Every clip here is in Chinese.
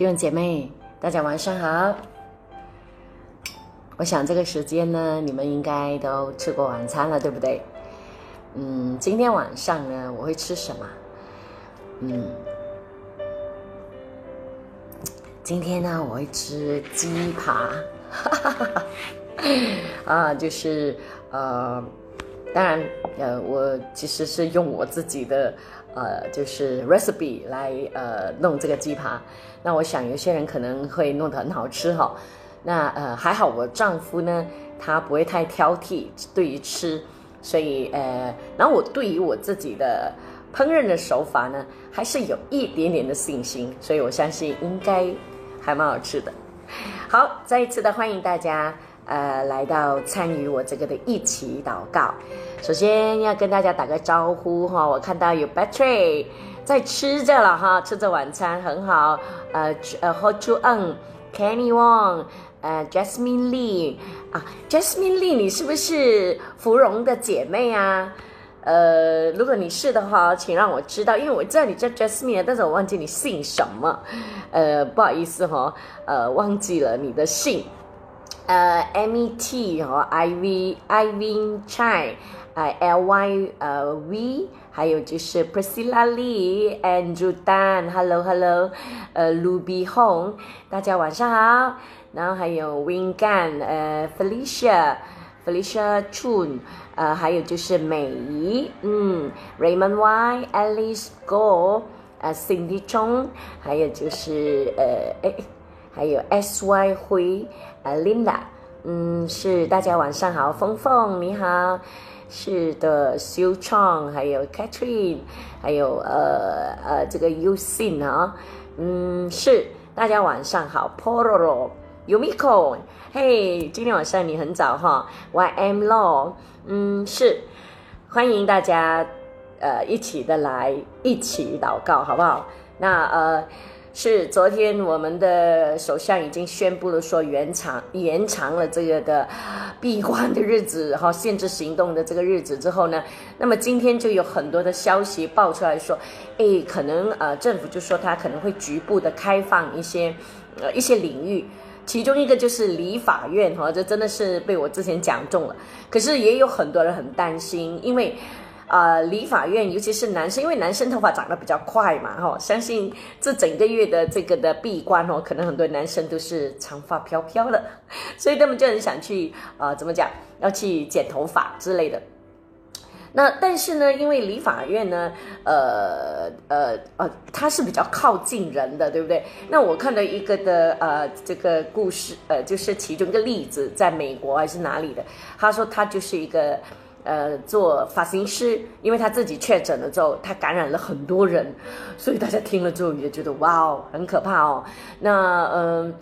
弟兄姐妹，大家晚上好。我想这个时间呢，你们应该都吃过晚餐了，对不对？嗯，今天晚上呢，我会吃什么？嗯，今天呢，我会吃鸡扒。啊，就是呃，当然呃，我其实是用我自己的呃，就是 recipe 来呃弄这个鸡扒。那我想有些人可能会弄得很好吃哈，那呃还好我丈夫呢，他不会太挑剔对于吃，所以呃，然后我对于我自己的烹饪的手法呢，还是有一点点的信心，所以我相信应该还蛮好吃的。好，再一次的欢迎大家呃来到参与我这个的一起祷告。首先要跟大家打个招呼哈，我看到有 Battery。在吃着了哈，吃着晚餐很好。呃呃，Ho Chu Ng，Kenny Wong，呃，Jasmine Lee 啊，Jasmine Lee，你是不是芙蓉的姐妹啊？呃，如果你是的话，请让我知道，因为我知道你叫 Jasmine，但是我忘记你姓什么。呃，不好意思哈，呃，忘记了你的姓。呃，M E T 和 I V I V Chai，呃，L Y 呃 V。还有就是 Priscilla Lee、Andrew Dan，Hello Hello，呃，Ruby Hong，大家晚上好。然后还有 Wing Gan，呃，Felicia，Felicia Chun，呃，还有就是美仪，嗯，Raymond Y，Alice Go，呃，Cindy Chong，还有就是呃，哎，还有 S Y 灰，呃，Linda，嗯，是大家晚上好，峰峰你好。是的，Sue Chang，还有 Catherine，还有呃呃这个 Yousin 啊，嗯，是大家晚上好，Pororo，Yumiko，嘿，今天晚上你很早哈，YM Law，嗯，是欢迎大家呃一起的来一起祷告，好不好？那呃。是昨天我们的首相已经宣布了，说延长延长了这个的闭关的日子，哈，限制行动的这个日子之后呢，那么今天就有很多的消息爆出来说，哎，可能呃政府就说他可能会局部的开放一些呃一些领域，其中一个就是理法院，哈，这真的是被我之前讲中了，可是也有很多人很担心，因为。啊，理法院，尤其是男生，因为男生头发长得比较快嘛，哈，相信这整个月的这个的闭关哦，可能很多男生都是长发飘飘的，所以他们就很想去啊，怎么讲，要去剪头发之类的。那但是呢，因为理法院呢，呃呃呃，它是比较靠近人的，对不对？那我看到一个的呃这个故事，呃，就是其中一个例子，在美国还是哪里的，他说他就是一个。呃，做发型师，因为他自己确诊了之后，他感染了很多人，所以大家听了之后也觉得哇哦，很可怕哦。那嗯，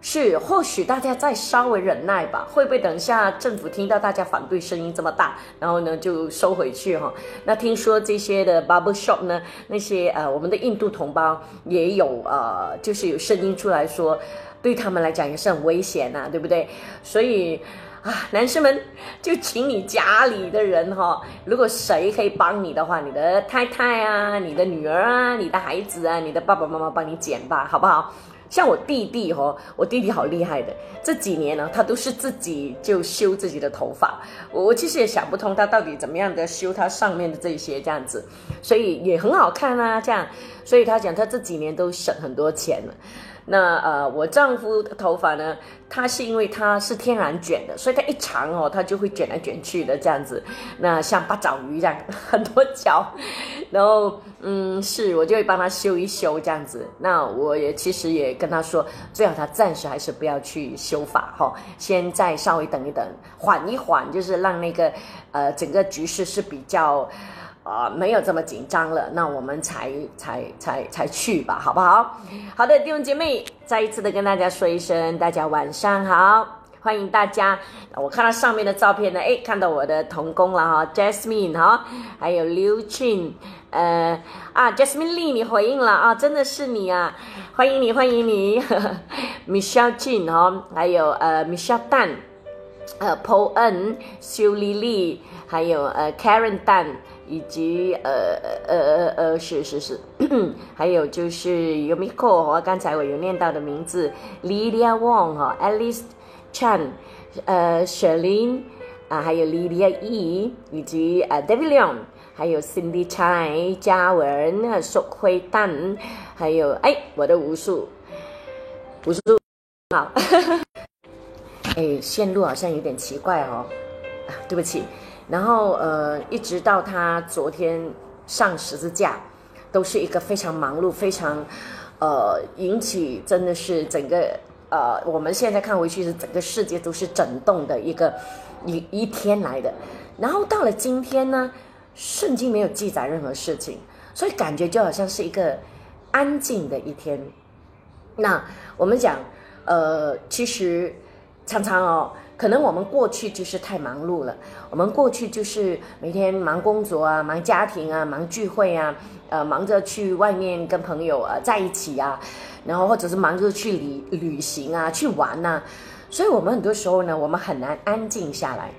是或许大家再稍微忍耐吧，会不会等下政府听到大家反对声音这么大，然后呢就收回去哈？那听说这些的 bubble shop 呢，那些呃我们的印度同胞也有呃，就是有声音出来说，对他们来讲也是很危险呐，对不对？所以。啊，男生们，就请你家里的人哈，如果谁可以帮你的话，你的太太啊，你的女儿啊，你的孩子啊，你的爸爸妈妈帮你剪吧，好不好？像我弟弟哈，我弟弟好厉害的，这几年呢，他都是自己就修自己的头发，我我其实也想不通他到底怎么样的修他上面的这些这样子，所以也很好看啊，这样，所以他讲他这几年都省很多钱了。那呃，我丈夫的头发呢？他是因为他是天然卷的，所以他一长哦，他就会卷来卷去的这样子。那像八爪鱼这样 很多角，然后嗯，是我就会帮他修一修这样子。那我也其实也跟他说，最好他暂时还是不要去修发哈，先再稍微等一等，缓一缓，就是让那个呃整个局势是比较。啊，没有这么紧张了，那我们才才才才去吧，好不好？好的，弟兄姐妹，再一次的跟大家说一声，大家晚上好，欢迎大家。我看到上面的照片呢，哎，看到我的童工了哈，Jasmine 哈，还有 Liu Qin，呃啊，Jasmine Lee，你回应了啊，真的是你啊，欢迎你，欢迎你，Michelle Jin 哈，还有呃 Michelle Dan。呃，Paul N、修丽丽，还有呃 Karen Dan，以及呃呃呃呃是是是，还有就是 Yumiko 和刚才我有念到的名字，Lydia Wong 哈，Alice Chan，呃 s h e r l y 啊，还有 Lydia E，以及呃 David Leon，还有 Cindy Chai、嘉文、苏慧丹，还有哎我的无数，无数好。哎，线路好像有点奇怪哦，啊，对不起。然后呃，一直到他昨天上十字架，都是一个非常忙碌、非常呃引起真的是整个呃我们现在看回去是整个世界都是震动的一个一一天来的。然后到了今天呢，圣经没有记载任何事情，所以感觉就好像是一个安静的一天。那我们讲呃，其实。常常哦，可能我们过去就是太忙碌了，我们过去就是每天忙工作啊，忙家庭啊，忙聚会啊，呃，忙着去外面跟朋友啊在一起啊，然后或者是忙着去旅旅行啊，去玩呐，所以我们很多时候呢，我们很难安静下来。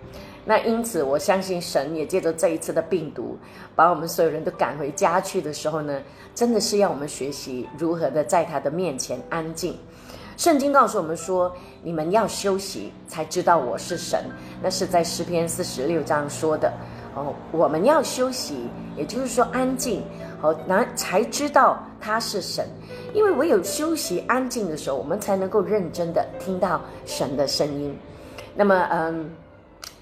那因此，我相信神也借着这一次的病毒，把我们所有人都赶回家去的时候呢，真的是要我们学习如何的在他的面前安静。圣经告诉我们说：“你们要休息，才知道我是神。”那是在诗篇四十六章说的。哦，我们要休息，也就是说安静，哦，那才知道他是神。因为唯有休息安静的时候，我们才能够认真的听到神的声音。那么，嗯，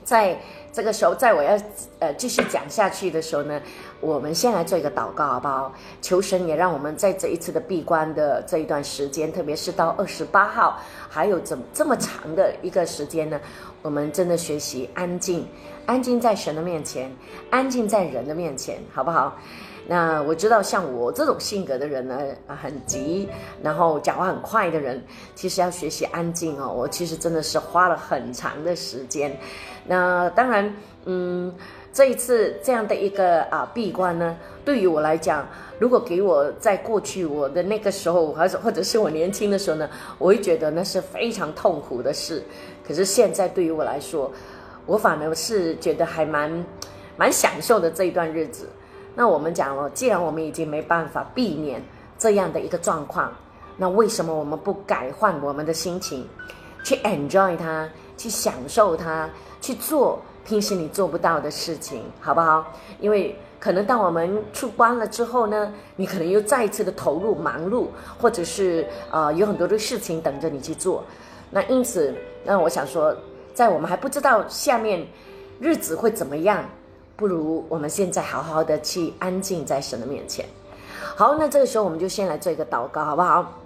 在。这个时候，在我要呃继续讲下去的时候呢，我们先来做一个祷告，好不好？求神也让我们在这一次的闭关的这一段时间，特别是到二十八号，还有这这么长的一个时间呢，我们真的学习安静，安静在神的面前，安静在人的面前，好不好？那我知道，像我这种性格的人呢，很急，然后讲话很快的人，其实要学习安静哦。我其实真的是花了很长的时间。那当然，嗯，这一次这样的一个啊闭关呢，对于我来讲，如果给我在过去我的那个时候，还是或者是我年轻的时候呢，我会觉得那是非常痛苦的事。可是现在对于我来说，我反而是觉得还蛮蛮享受的这一段日子。那我们讲了，既然我们已经没办法避免这样的一个状况，那为什么我们不改换我们的心情，去 enjoy 它，去享受它，去做平时你做不到的事情，好不好？因为可能当我们出关了之后呢，你可能又再一次的投入忙碌，或者是呃有很多的事情等着你去做。那因此，那我想说，在我们还不知道下面日子会怎么样。不如我们现在好好的去安静在神的面前。好，那这个时候我们就先来做一个祷告，好不好？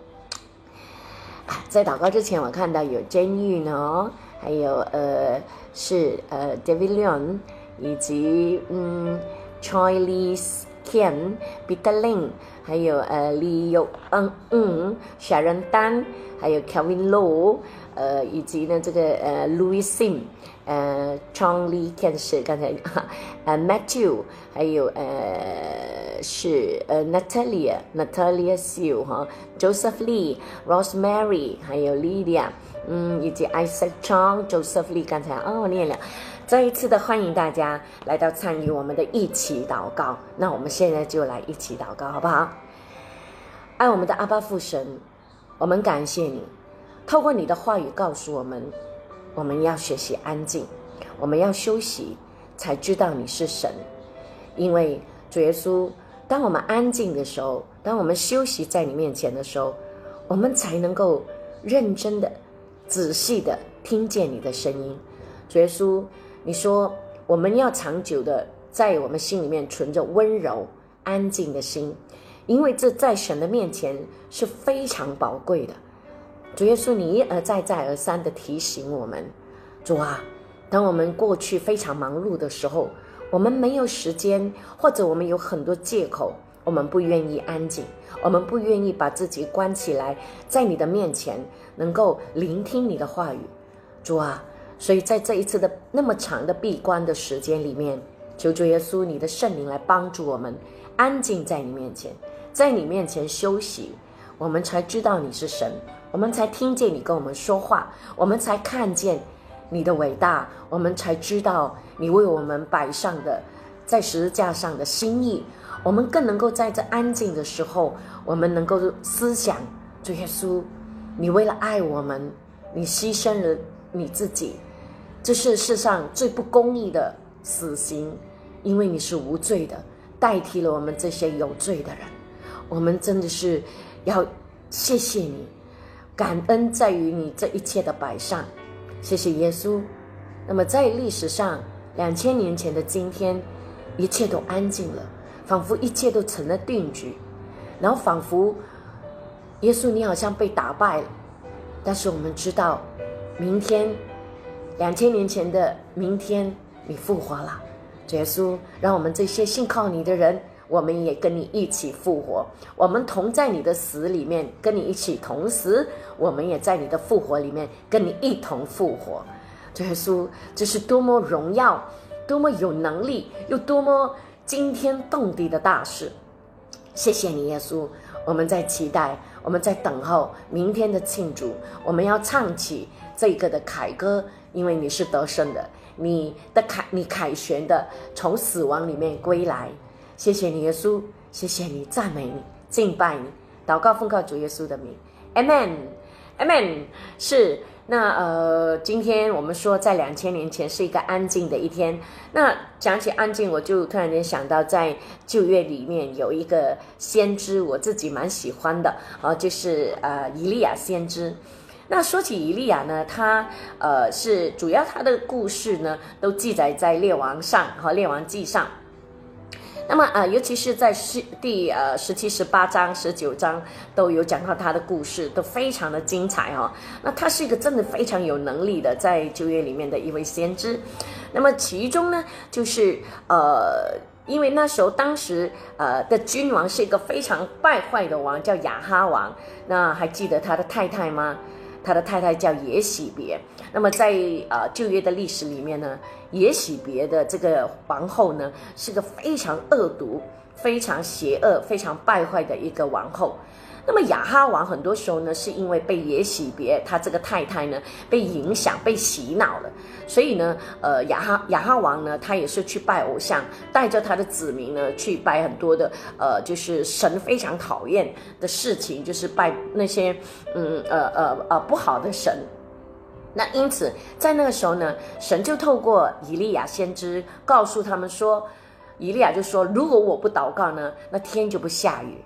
在祷告之前，我看到有监狱呢，还有呃是呃 David Leon，以及嗯 Charles Ken、Peter Lin，还有呃李友嗯嗯 Sharon Dan，还有 Kevin Low，呃以及呢这个呃 Louis Sim。呃，Charlie Ken 是刚才，呃，Matthew，还有呃是呃 Natalia，Natalia Sue 哈，Joseph Lee，Rosemary，还有 Lydia，嗯，以及 Isaac Chang，Joseph Lee 刚才哦念了，再一次的欢迎大家来到参与我们的一起祷告，那我们现在就来一起祷告好不好？爱我们的阿爸父神，我们感谢你，透过你的话语告诉我们。我们要学习安静，我们要休息，才知道你是神。因为主耶稣，当我们安静的时候，当我们休息在你面前的时候，我们才能够认真的、仔细的听见你的声音。主耶稣，你说我们要长久的在我们心里面存着温柔、安静的心，因为这在神的面前是非常宝贵的。主耶稣，你一而再、再而三的提醒我们，主啊，当我们过去非常忙碌的时候，我们没有时间，或者我们有很多借口，我们不愿意安静，我们不愿意把自己关起来，在你的面前能够聆听你的话语，主啊，所以在这一次的那么长的闭关的时间里面，求主耶稣，你的圣灵来帮助我们安静在你面前，在你面前休息，我们才知道你是神。我们才听见你跟我们说话，我们才看见你的伟大，我们才知道你为我们摆上的在十字架上的心意。我们更能够在这安静的时候，我们能够思想主耶稣，你为了爱我们，你牺牲了你自己，这是世上最不公义的死刑，因为你是无罪的，代替了我们这些有罪的人。我们真的是要谢谢你，感恩在于你这一切的摆上，谢谢耶稣。那么在历史上两千年前的今天，一切都安静了。仿佛一切都成了定局，然后仿佛耶稣你好像被打败了，但是我们知道，明天两千年前的明天你复活了，耶稣让我们这些信靠你的人，我们也跟你一起复活，我们同在你的死里面，跟你一起同时，我们也在你的复活里面跟你一同复活，耶稣这是多么荣耀，多么有能力，又多么。惊天动地的大事，谢谢你，耶稣。我们在期待，我们在等候明天的庆祝。我们要唱起这个的凯歌，因为你是得胜的，你的凯，你凯旋的从死亡里面归来。谢谢你，耶稣。谢谢你，赞美你，敬拜你，祷告奉告主耶稣的名，Amen，Amen。是。那呃，今天我们说在两千年前是一个安静的一天。那讲起安静，我就突然间想到，在旧约里面有一个先知，我自己蛮喜欢的啊，就是呃以利亚先知。那说起以利亚呢，他呃是主要他的故事呢都记载在列王上和列王记上。那么呃，尤其是在十第呃十七、十八章、十九章都有讲到他的故事，都非常的精彩哈。那他是一个真的非常有能力的，在旧约里面的一位先知。那么其中呢，就是呃，因为那时候当时呃的君王是一个非常败坏的王，叫亚哈王。那还记得他的太太吗？他的太太叫耶喜别。那么在呃旧约的历史里面呢？也许别的这个王后呢，是个非常恶毒、非常邪恶、非常败坏的一个王后。那么亚哈王很多时候呢，是因为被也许别他这个太太呢被影响、被洗脑了，所以呢，呃，亚哈亚哈王呢，他也是去拜偶像，带着他的子民呢去拜很多的呃，就是神非常讨厌的事情，就是拜那些嗯呃呃呃不好的神。那因此，在那个时候呢，神就透过以利亚先知告诉他们说，以利亚就说，如果我不祷告呢，那天就不下雨。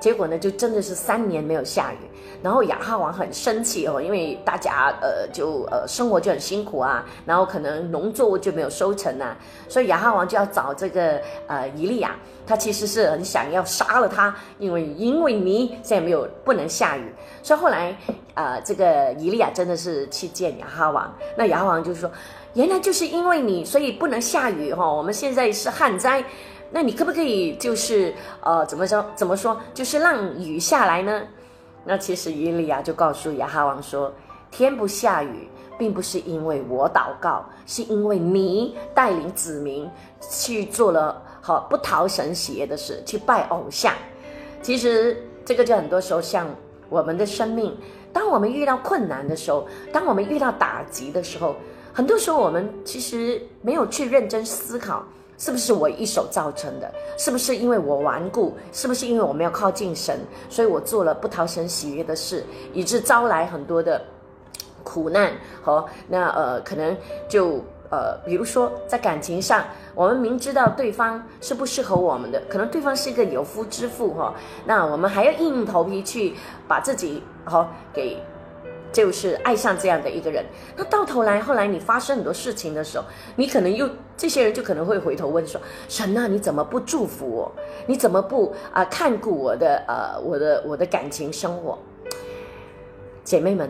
结果呢，就真的是三年没有下雨，然后亚哈王很生气哦，因为大家呃就呃生活就很辛苦啊，然后可能农作物就没有收成啊，所以亚哈王就要找这个呃以利亚，他其实是很想要杀了他，因为因为你现在没有不能下雨，所以后来呃这个以利亚真的是去见亚哈王，那亚哈王就是说，原来就是因为你，所以不能下雨哈，我们现在是旱灾。那你可不可以就是呃怎么说怎么说就是让雨下来呢？那其实伊利亚就告诉亚哈王说，天不下雨，并不是因为我祷告，是因为你带领子民去做了好不讨神喜悦的事，去拜偶像。其实这个就很多时候像我们的生命，当我们遇到困难的时候，当我们遇到打击的时候，很多时候我们其实没有去认真思考。是不是我一手造成的？是不是因为我顽固？是不是因为我没有靠近神，所以我做了不讨神喜悦的事，以致招来很多的苦难和那呃，可能就呃，比如说在感情上，我们明知道对方是不适合我们的，可能对方是一个有夫之妇哈，那我们还要硬着头皮去把自己哈给。就是爱上这样的一个人，那到头来，后来你发生很多事情的时候，你可能又这些人就可能会回头问说：神啊，你怎么不祝福我？你怎么不啊看顾我的呃我的我的感情生活？姐妹们，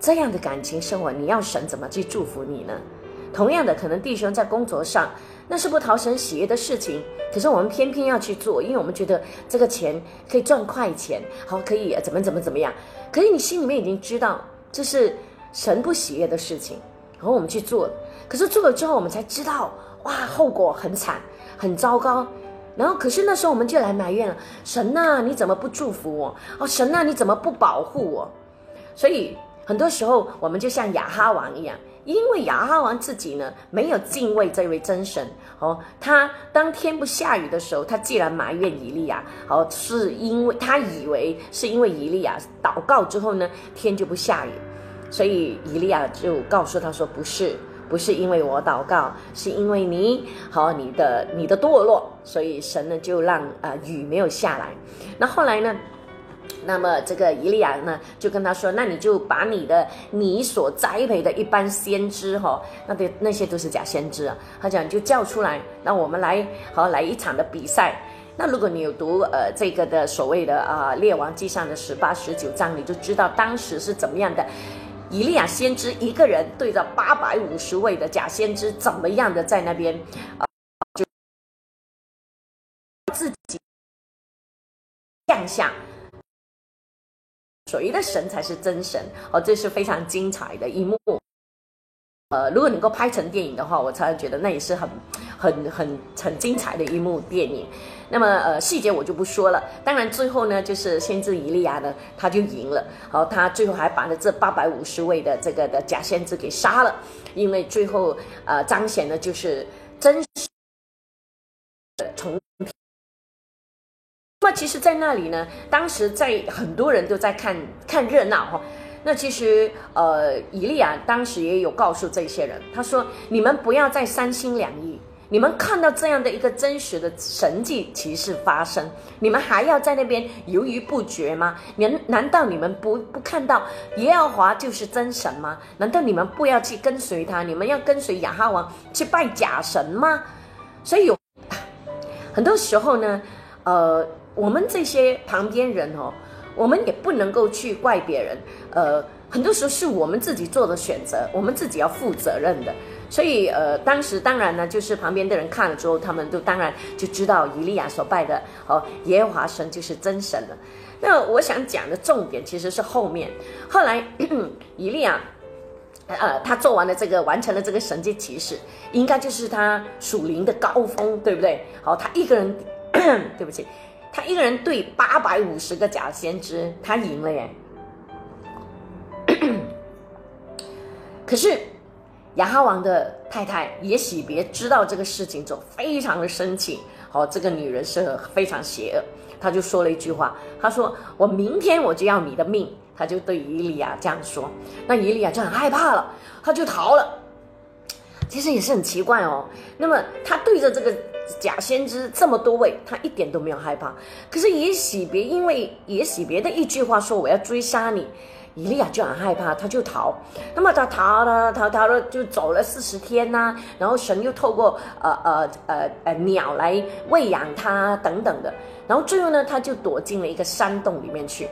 这样的感情生活，你要神怎么去祝福你呢？同样的，可能弟兄在工作上。那是不讨神喜悦的事情，可是我们偏偏要去做，因为我们觉得这个钱可以赚快钱，好可以怎么怎么怎么样。可是你心里面已经知道这是神不喜悦的事情，然后我们去做，可是做了之后我们才知道，哇，后果很惨，很糟糕。然后可是那时候我们就来埋怨了，神呐，你怎么不祝福我？哦，神呐，你怎么不保护我？所以很多时候我们就像亚哈王一样。因为亚哈王自己呢没有敬畏这位真神哦，他当天不下雨的时候，他既然埋怨以利亚，哦，是因为他以为是因为以利亚祷告之后呢，天就不下雨，所以以利亚就告诉他说不是。不是因为我祷告，是因为你好，你的你的堕落，所以神呢就让啊雨没有下来。那后来呢，那么这个以利亚呢就跟他说：“那你就把你的你所栽培的一般先知哈，那对那些都是假先知啊。”他讲就叫出来，那我们来好来一场的比赛。那如果你有读呃这个的所谓的啊列王记上的十八十九章，你就知道当时是怎么样的。以利亚先知一个人对着八百五十位的假先知，怎么样的在那边啊，就自己降下，谁的神才是真神？哦，这是非常精彩的一幕。呃，如果能够拍成电影的话，我才觉得那也是很、很、很、很精彩的一幕电影。那么，呃，细节我就不说了。当然，最后呢，就是先知以利亚呢，他就赢了。好，他最后还把这八百五十位的这个的假先知给杀了，因为最后呃彰显的就是真那么，其实，在那里呢，当时在很多人都在看看热闹哈。那其实，呃，以利亚当时也有告诉这些人，他说：“你们不要再三心两意，你们看到这样的一个真实的神迹奇事发生，你们还要在那边犹豫不决吗？难难道你们不不看到耶和华就是真神吗？难道你们不要去跟随他？你们要跟随亚哈王去拜假神吗？所以有很多时候呢，呃，我们这些旁边人哦。”我们也不能够去怪别人，呃，很多时候是我们自己做的选择，我们自己要负责任的。所以，呃，当时当然呢，就是旁边的人看了之后，他们都当然就知道以利亚所拜的哦耶和华神就是真神了。那我想讲的重点其实是后面，后来 以利亚，呃，他做完了这个，完成了这个神迹奇事，应该就是他属灵的高峰，对不对？好，他一个人，对不起。他一个人对八百五十个假先知，他赢了耶。可是亚哈王的太太也许别知道这个事情，就非常的生气。哦，这个女人是非常邪恶，她就说了一句话，她说：“我明天我就要你的命。”她就对伊利亚这样说。那伊利亚就很害怕了，他就逃了。其实也是很奇怪哦。那么他对着这个。假先知这么多位，他一点都没有害怕。可是也许别因为也许别的一句话说我要追杀你，以利亚就很害怕，他就逃。那么他逃了逃逃了，就走了四十天呐。然后神又透过呃呃呃呃鸟来喂养他等等的。然后最后呢，他就躲进了一个山洞里面去。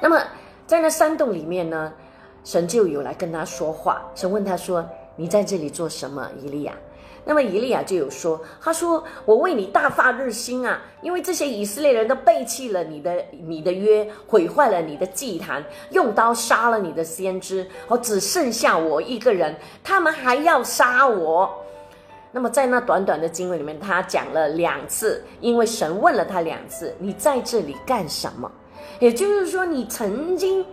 那么在那山洞里面呢，神就有来跟他说话。神问他说：“你在这里做什么，以利亚？”那么以利亚就有说，他说：“我为你大发热心啊，因为这些以色列人都背弃了你的你的约，毁坏了你的祭坛，用刀杀了你的先知，哦，只剩下我一个人，他们还要杀我。”那么在那短短的经文里面，他讲了两次，因为神问了他两次：“你在这里干什么？”也就是说，你曾经，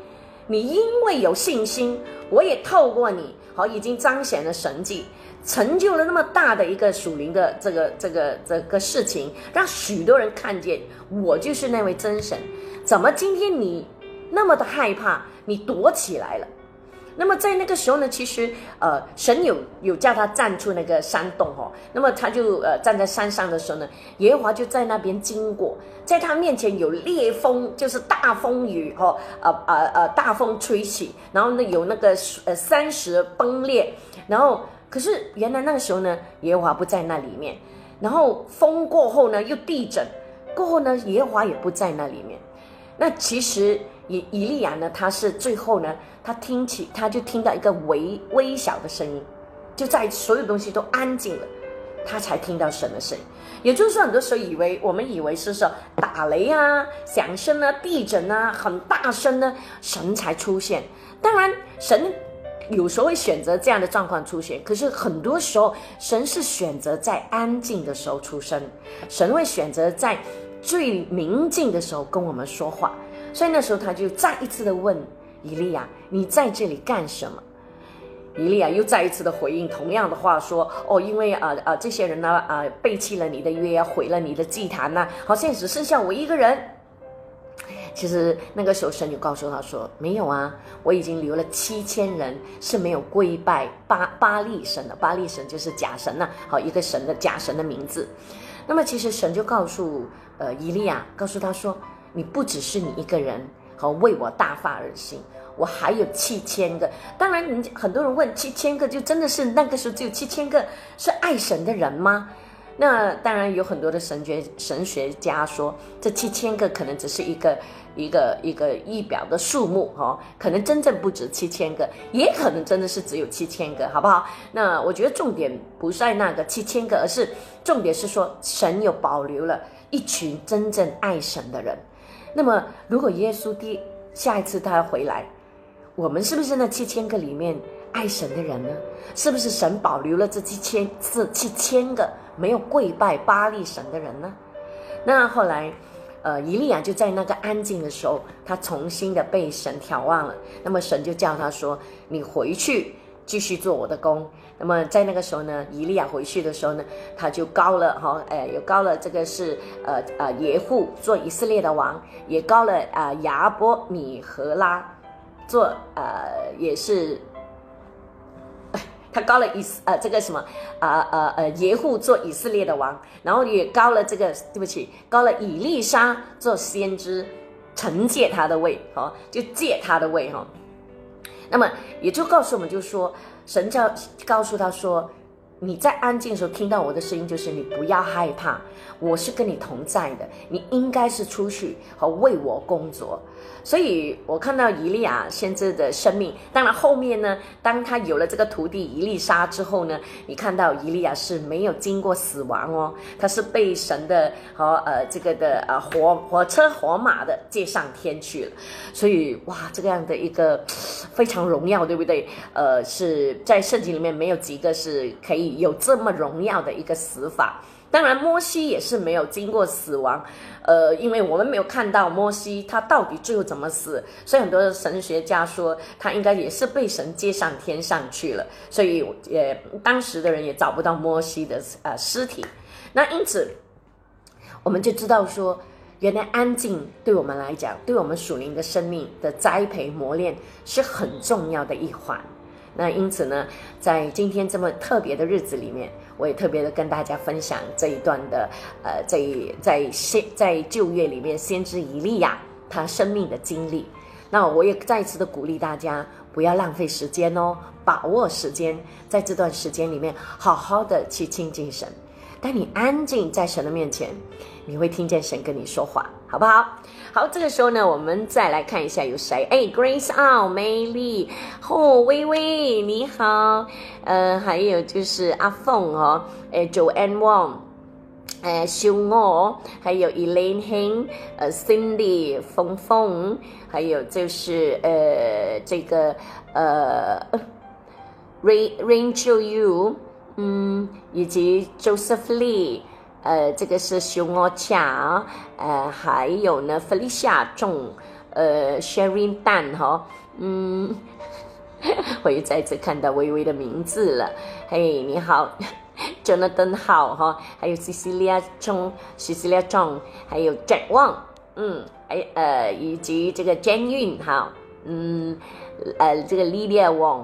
你因为有信心，我也透过你，好，已经彰显了神迹。成就了那么大的一个属灵的这个这个这个事情，让许多人看见我就是那位真神。怎么今天你那么的害怕，你躲起来了？那么在那个时候呢，其实呃，神有有叫他站出那个山洞哦。那么他就呃站在山上的时候呢，耶和华就在那边经过，在他面前有烈风，就是大风雨哦，呃呃呃大风吹起，然后呢有那个呃山石崩裂，然后。可是原来那个时候呢，耶和华不在那里面，然后风过后呢，又地震，过后呢，耶和华也不在那里面。那其实以以利亚呢，他是最后呢，他听起他就听到一个微微小的声音，就在所有东西都安静了，他才听到神的声音。也就是说，很多时候以为我们以为是说打雷啊、响声啊、地震啊很大声呢，神才出现。当然神。有时候会选择这样的状况出现，可是很多时候神是选择在安静的时候出生，神会选择在最明静的时候跟我们说话。所以那时候他就再一次的问以利亚：“你在这里干什么？”以利亚又再一次的回应同样的话说：“哦，因为啊啊这些人呢啊背弃了你的约，毁了你的祭坛呐，好像只剩下我一个人。”其实那个时候神就告诉他说：“没有啊，我已经留了七千人是没有跪拜巴巴利神的，巴利神就是假神呐，好一个神的假神的名字。那么其实神就告诉呃以利亚，告诉他说：你不只是你一个人，好为我大发而行。”我还有七千个，当然，人家很多人问七千个，就真的是那个时候只有七千个是爱神的人吗？那当然有很多的神学神学家说，这七千个可能只是一个一个一个仪表的数目哦，可能真正不止七千个，也可能真的是只有七千个，好不好？那我觉得重点不在那个七千个，而是重点是说神有保留了一群真正爱神的人。那么如果耶稣第下一次他回来，我们是不是那七千个里面爱神的人呢？是不是神保留了这七千这七千个没有跪拜巴利神的人呢？那后来，呃，以利亚就在那个安静的时候，他重新的被神眺望了。那么神就叫他说：“你回去继续做我的工。”那么在那个时候呢，以利亚回去的时候呢，他就高了哈，哎，有高了这个是呃呃耶户做以色列的王，也高了啊亚伯米和拉。做呃也是，他高了以呃这个什么啊呃呃耶户做以色列的王，然后也高了这个对不起，高了以利沙做先知，承借他的位，哦，就借他的位哈。那么也就告诉我们，就说神叫告诉他说，你在安静的时候听到我的声音，就是你不要害怕，我是跟你同在的，你应该是出去和为我工作。所以我看到以利亚先知的生命，当然后面呢，当他有了这个徒弟伊丽莎之后呢，你看到以利亚是没有经过死亡哦，他是被神的和呃这个的呃火火车火马的接上天去了，所以哇，这个样的一个非常荣耀，对不对？呃，是在圣经里面没有几个是可以有这么荣耀的一个死法。当然，摩西也是没有经过死亡，呃，因为我们没有看到摩西他到底最后怎么死，所以很多神学家说他应该也是被神接上天上去了，所以也当时的人也找不到摩西的呃尸体。那因此，我们就知道说，原来安静对我们来讲，对我们属灵的生命的栽培磨练是很重要的一环。那因此呢，在今天这么特别的日子里面。我也特别的跟大家分享这一段的，呃，在在先在旧约里面，先知以利亚他生命的经历。那我也再一次的鼓励大家，不要浪费时间哦，把握时间，在这段时间里面，好好的去亲近神。当你安静在神的面前，你会听见神跟你说话，好不好？好，这个时候呢，我们再来看一下有谁？哎，Grace 啊，美丽，哦，微微，你好，呃，还有就是阿凤哦，哎，Joanne Wong，哎，秀娥，还有 Elaine Hing，呃，Cindy，峰峰，还有就是呃，这个呃，Rain Rachel Yu，嗯，以及 Joseph Lee。呃，这个是熊哦强，呃，还有呢，Felicia 仲，呃，Sherry 蛋哈，嗯，我又再次看到微微的名字了，嘿，你好，Jonathan 好哈，还有 Cecilia 仲，Cecilia 仲，还有 Jack Wang，嗯，哎，呃，以及这个 Jane Yun 哈，嗯，呃，这个 Lydia Wang，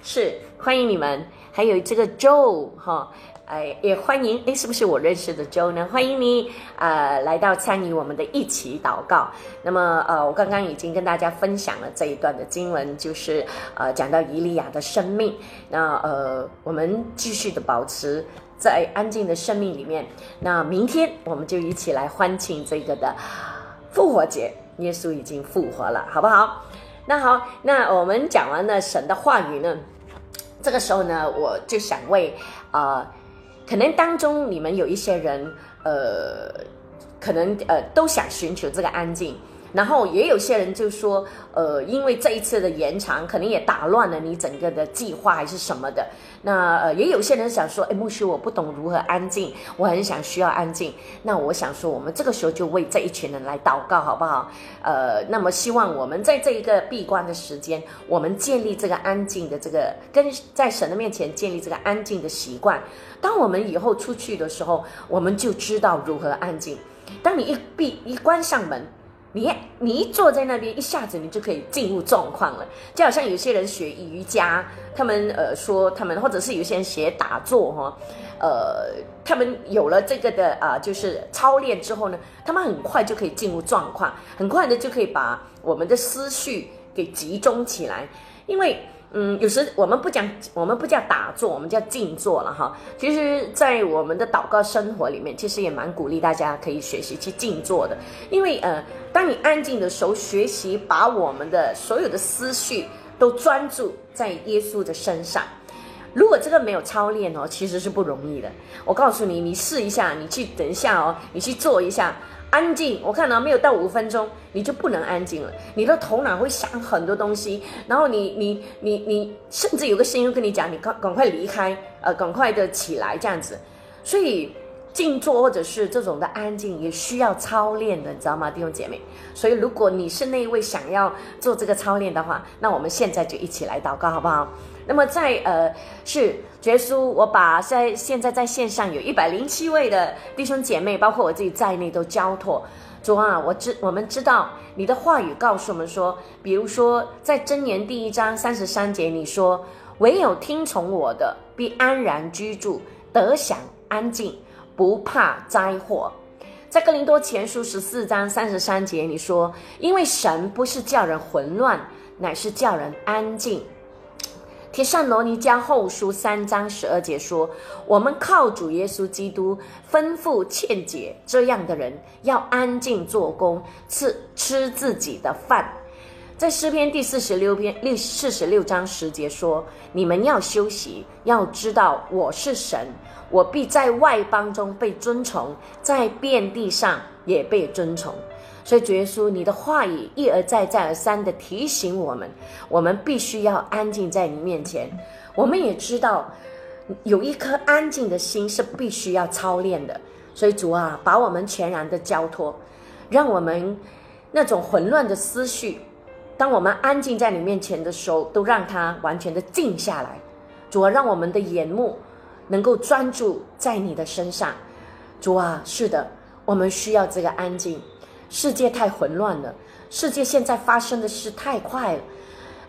是欢迎你们，还有这个 Joe 哈。哎，也欢迎哎，是不是我认识的 Jo 呢？欢迎你啊，来到参与我们的一起祷告。那么呃，我刚刚已经跟大家分享了这一段的经文，就是呃讲到以利亚的生命。那呃，我们继续的保持在安静的生命里面。那明天我们就一起来欢庆这个的复活节，耶稣已经复活了，好不好？那好，那我们讲完了神的话语呢，这个时候呢，我就想为啊。可能当中你们有一些人，呃，可能呃都想寻求这个安静，然后也有些人就说，呃，因为这一次的延长，可能也打乱了你整个的计划还是什么的。那呃，也有些人想说，哎，牧师，我不懂如何安静，我很想需要安静。那我想说，我们这个时候就为这一群人来祷告，好不好？呃，那么希望我们在这一个闭关的时间，我们建立这个安静的这个，跟在神的面前建立这个安静的习惯。当我们以后出去的时候，我们就知道如何安静。当你一闭一关上门。你你一坐在那边，一下子你就可以进入状况了，就好像有些人学瑜伽，他们呃说他们，或者是有些人学打坐哈，呃，他们有了这个的啊，就是操练之后呢，他们很快就可以进入状况，很快的就可以把我们的思绪给集中起来，因为。嗯，有时我们不讲，我们不叫打坐，我们叫静坐了哈。其实，在我们的祷告生活里面，其实也蛮鼓励大家可以学习去静坐的。因为呃，当你安静的时候，学习把我们的所有的思绪都专注在耶稣的身上。如果这个没有操练哦，其实是不容易的。我告诉你，你试一下，你去等一下哦，你去做一下。安静，我看到没有到五分钟，你就不能安静了。你的头脑会想很多东西，然后你你你你，甚至有个声音跟你讲，你赶赶快离开，呃，赶快的起来这样子。所以静坐或者是这种的安静，也需要操练的，你知道吗，弟兄姐妹？所以如果你是那一位想要做这个操练的话，那我们现在就一起来祷告，好不好？那么在呃是绝书，我把在现在在线上有一百零七位的弟兄姐妹，包括我自己在内，都交托主啊！我知我们知道你的话语告诉我们说，比如说在箴言第一章三十三节，你说唯有听从我的，必安然居住，得享安静，不怕灾祸。在哥林多前书十四章三十三节，你说因为神不是叫人混乱，乃是叫人安静。提上罗尼迦后书三章十二节说：“我们靠主耶稣基督吩咐劝解这样的人，要安静做工，吃吃自己的饭。”在诗篇第四十六篇第四十六章十节说：“你们要休息，要知道我是神，我必在外邦中被尊崇，在遍地上也被尊崇。”所以，主耶稣，你的话语一而再、再而三的提醒我们，我们必须要安静在你面前。我们也知道，有一颗安静的心是必须要操练的。所以，主啊，把我们全然的交托，让我们那种混乱的思绪，当我们安静在你面前的时候，都让它完全的静下来。主啊，让我们的眼目能够专注在你的身上。主啊，是的，我们需要这个安静。世界太混乱了，世界现在发生的事太快了，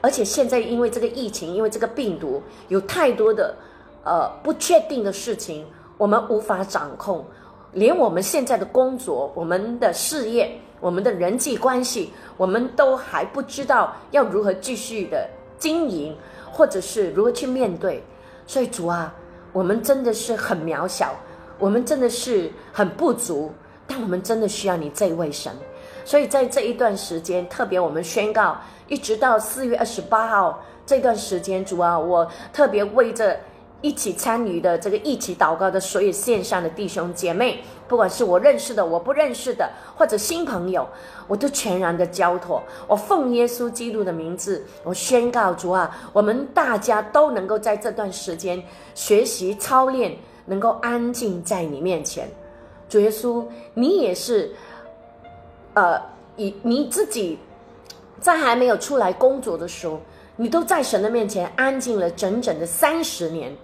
而且现在因为这个疫情，因为这个病毒，有太多的呃不确定的事情，我们无法掌控。连我们现在的工作、我们的事业、我们的人际关系，我们都还不知道要如何继续的经营，或者是如何去面对。所以主啊，我们真的是很渺小，我们真的是很不足。但我们真的需要你这位神，所以在这一段时间，特别我们宣告，一直到四月二十八号这段时间，主啊，我特别为着一起参与的这个一起祷告的所有线上的弟兄姐妹，不管是我认识的、我不认识的，或者新朋友，我都全然的交托。我奉耶稣基督的名字，我宣告主啊，我们大家都能够在这段时间学习操练，能够安静在你面前。主耶稣，你也是，呃，以你自己在还没有出来工作的时候，你都在神的面前安静了整整的三十年。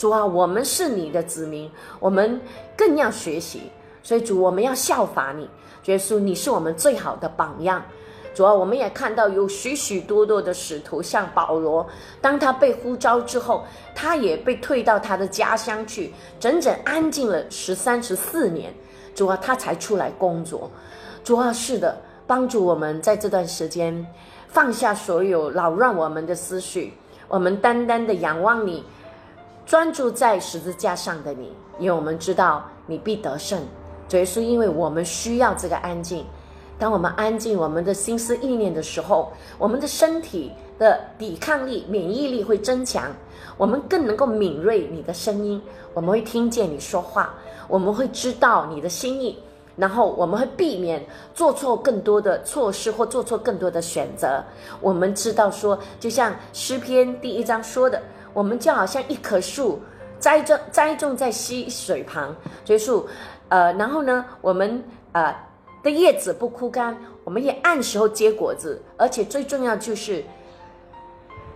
主啊，我们是你的子民，我们更要学习。所以主，我们要效法你。耶稣，你是我们最好的榜样。主要我们也看到有许许多多的使徒，像保罗，当他被呼召之后，他也被退到他的家乡去，整整安静了十三十四年，主啊，他才出来工作。主啊，是的，帮助我们在这段时间放下所有扰乱我们的思绪，我们单单的仰望你，专注在十字架上的你，因为我们知道你必得胜。主耶稣，因为我们需要这个安静。当我们安静我们的心思意念的时候，我们的身体的抵抗力、免疫力会增强，我们更能够敏锐你的声音，我们会听见你说话，我们会知道你的心意。然后我们会避免做错更多的措施或做错更多的选择。我们知道说，就像诗篇第一章说的，我们就好像一棵树栽种栽种在溪水旁，所以树，呃，然后呢，我们呃的叶子不枯干，我们也按时候结果子，而且最重要就是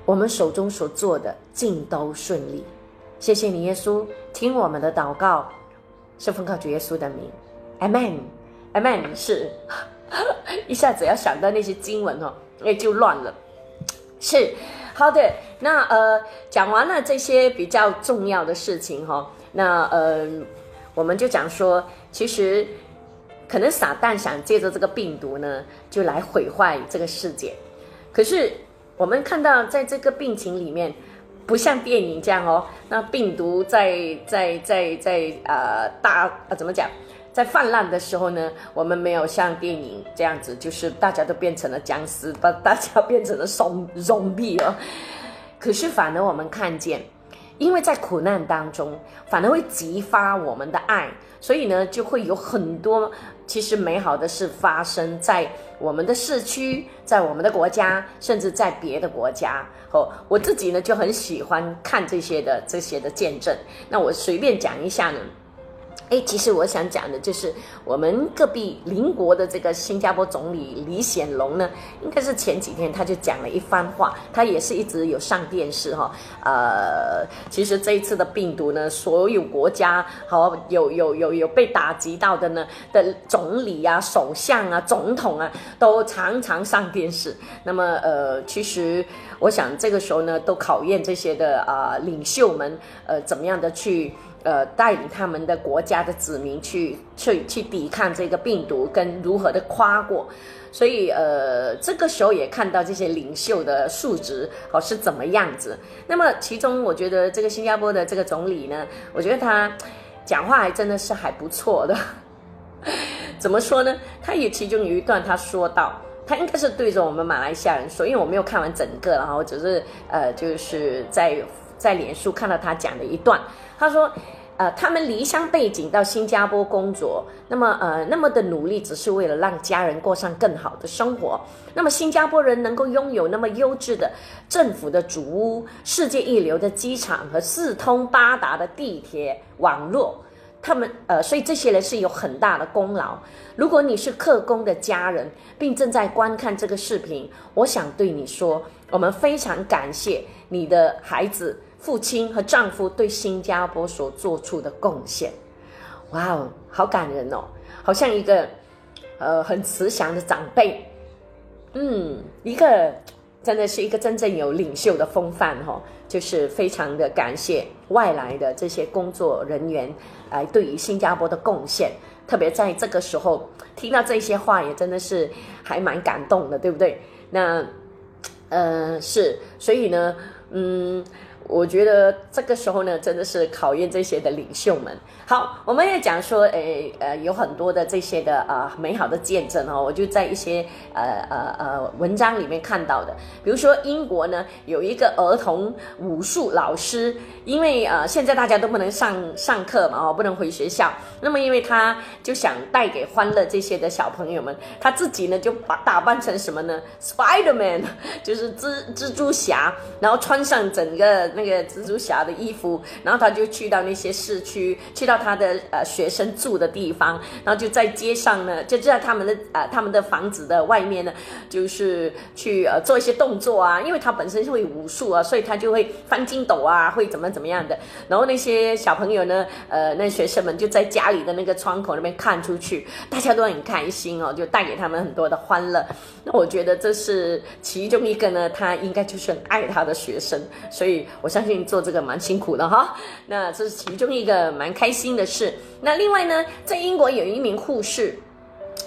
我们手中所做的尽都顺利。谢谢你，耶稣，听我们的祷告，是奉靠主耶稣的名。Amen，Amen，是 一下子要想到那些经文哦，那，就乱了。是好的，那呃，讲完了这些比较重要的事情哈，那呃，我们就讲说，其实可能撒旦想借着这个病毒呢，就来毁坏这个世界。可是我们看到，在这个病情里面，不像电影这样哦，那病毒在在在在呃大呃怎么讲？在泛滥的时候呢，我们没有像电影这样子，就是大家都变成了僵尸，把大家变成了怂怂币哦。可是反而我们看见，因为在苦难当中，反而会激发我们的爱，所以呢，就会有很多其实美好的事发生在我们的市区，在我们的国家，甚至在别的国家。哦，我自己呢就很喜欢看这些的这些的见证。那我随便讲一下呢。哎，其实我想讲的就是我们隔壁邻国的这个新加坡总理李显龙呢，应该是前几天他就讲了一番话，他也是一直有上电视哈。呃，其实这一次的病毒呢，所有国家好有有有有被打击到的呢的总理啊、首相啊、总统啊，都常常上电视。那么呃，其实我想这个时候呢，都考验这些的啊领袖们，呃，怎么样的去。呃，带领他们的国家的子民去去去抵抗这个病毒，跟如何的跨过，所以呃，这个时候也看到这些领袖的素质哦是怎么样子。那么其中，我觉得这个新加坡的这个总理呢，我觉得他讲话还真的是还不错的。怎么说呢？他也其中有一段他说到，他应该是对着我们马来西亚人说，因为我没有看完整个，然后只是呃，就是在在脸书看到他讲的一段。他说：“呃，他们离乡背景到新加坡工作，那么呃，那么的努力，只是为了让家人过上更好的生活。那么新加坡人能够拥有那么优质的政府的主屋、世界一流的机场和四通八达的地铁网络，他们呃，所以这些人是有很大的功劳。如果你是客工的家人，并正在观看这个视频，我想对你说，我们非常感谢你的孩子。”父亲和丈夫对新加坡所做出的贡献，哇哦，好感人哦，好像一个呃很慈祥的长辈，嗯，一个真的是一个真正有领袖的风范哈，就是非常的感谢外来的这些工作人员来对于新加坡的贡献，特别在这个时候听到这些话，也真的是还蛮感动的，对不对？那呃是，所以呢，嗯。我觉得这个时候呢，真的是考验这些的领袖们。好，我们也讲说，诶，呃，有很多的这些的啊美好的见证哦，我就在一些呃呃呃文章里面看到的。比如说英国呢，有一个儿童武术老师，因为呃现在大家都不能上上课嘛，哦，不能回学校，那么因为他就想带给欢乐这些的小朋友们，他自己呢就把打扮成什么呢？Spiderman，就是蜘蜘蛛侠，然后穿上整个。那个蜘蛛侠的衣服，然后他就去到那些市区，去到他的呃学生住的地方，然后就在街上呢，就在他们的呃他们的房子的外面呢，就是去呃做一些动作啊，因为他本身会武术啊，所以他就会翻筋斗啊，会怎么怎么样的。然后那些小朋友呢，呃，那学生们就在家里的那个窗口那边看出去，大家都很开心哦，就带给他们很多的欢乐。那我觉得这是其中一个呢，他应该就是很爱他的学生，所以。我相信做这个蛮辛苦的哈，那这是其中一个蛮开心的事。那另外呢，在英国有一名护士，